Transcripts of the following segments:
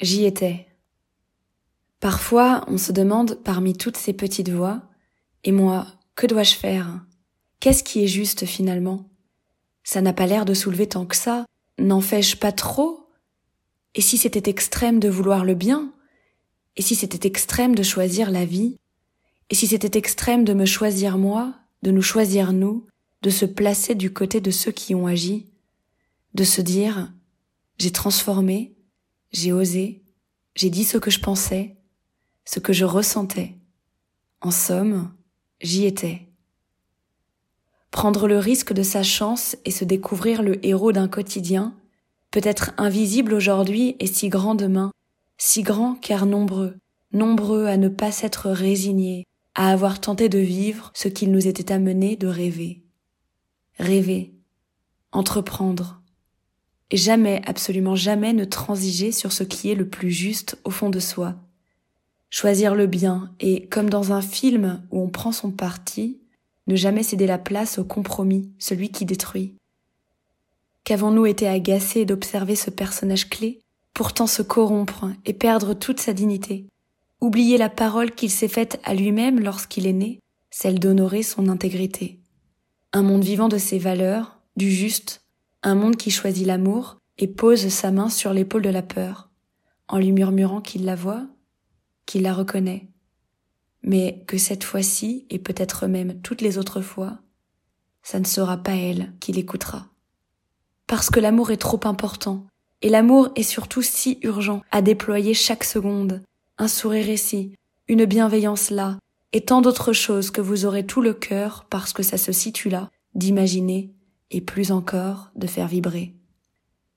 J'y étais. Parfois, on se demande parmi toutes ces petites voix, et moi, que dois-je faire? Qu'est-ce qui est juste finalement? Ça n'a pas l'air de soulever tant que ça. N'en fais-je pas trop. Et si c'était extrême de vouloir le bien? Et si c'était extrême de choisir la vie? Et si c'était extrême de me choisir moi, de nous choisir nous, de se placer du côté de ceux qui ont agi, de se dire j'ai transformé, j'ai osé, j'ai dit ce que je pensais, ce que je ressentais. En somme, j'y étais. Prendre le risque de sa chance et se découvrir le héros d'un quotidien, peut-être invisible aujourd'hui et si grand demain, si grand car nombreux, nombreux à ne pas s'être résignés, à avoir tenté de vivre ce qu'il nous était amené de rêver. Rêver, entreprendre, jamais, absolument jamais ne transiger sur ce qui est le plus juste au fond de soi. Choisir le bien et, comme dans un film où on prend son parti, ne jamais céder la place au compromis, celui qui détruit. Qu'avons-nous été agacés d'observer ce personnage clé, pourtant se corrompre et perdre toute sa dignité, oublier la parole qu'il s'est faite à lui-même lorsqu'il est né, celle d'honorer son intégrité. Un monde vivant de ses valeurs, du juste, un monde qui choisit l'amour et pose sa main sur l'épaule de la peur, en lui murmurant qu'il la voit, qu'il la reconnaît, mais que cette fois-ci, et peut-être même toutes les autres fois, ça ne sera pas elle qui l'écoutera. Parce que l'amour est trop important, et l'amour est surtout si urgent à déployer chaque seconde, un sourire ici, une bienveillance là, et tant d'autres choses que vous aurez tout le cœur, parce que ça se situe là, d'imaginer et plus encore de faire vibrer.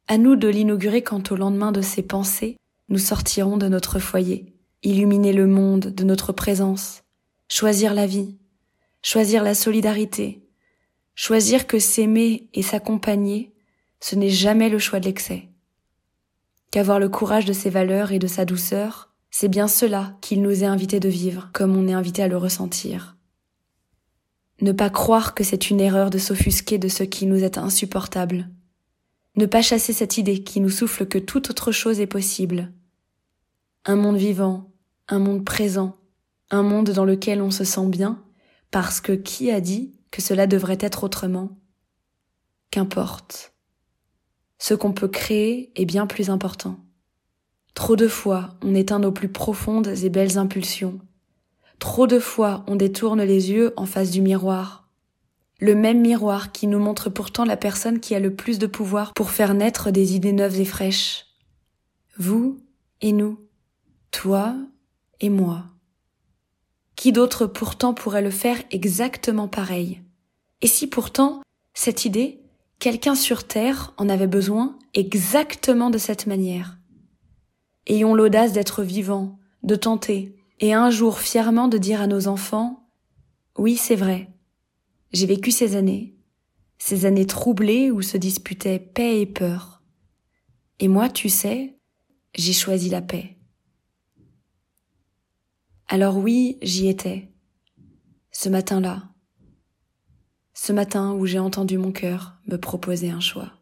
À nous de l'inaugurer quand au lendemain de ces pensées, nous sortirons de notre foyer, illuminer le monde de notre présence, choisir la vie, choisir la solidarité, choisir que s'aimer et s'accompagner, ce n'est jamais le choix de l'excès. Qu'avoir le courage de ses valeurs et de sa douceur, c'est bien cela qu'il nous est invité de vivre comme on est invité à le ressentir. Ne pas croire que c'est une erreur de s'offusquer de ce qui nous est insupportable. Ne pas chasser cette idée qui nous souffle que toute autre chose est possible. Un monde vivant, un monde présent, un monde dans lequel on se sent bien, parce que qui a dit que cela devrait être autrement? Qu'importe. Ce qu'on peut créer est bien plus important. Trop de fois, on éteint nos plus profondes et belles impulsions, Trop de fois on détourne les yeux en face du miroir. Le même miroir qui nous montre pourtant la personne qui a le plus de pouvoir pour faire naître des idées neuves et fraîches. Vous et nous. Toi et moi. Qui d'autre pourtant pourrait le faire exactement pareil? Et si pourtant, cette idée, quelqu'un sur Terre en avait besoin exactement de cette manière? Ayons l'audace d'être vivants, de tenter, et un jour fièrement de dire à nos enfants Oui, c'est vrai, j'ai vécu ces années, ces années troublées où se disputaient paix et peur. Et moi, tu sais, j'ai choisi la paix. Alors oui, j'y étais, ce matin-là, ce matin où j'ai entendu mon cœur me proposer un choix.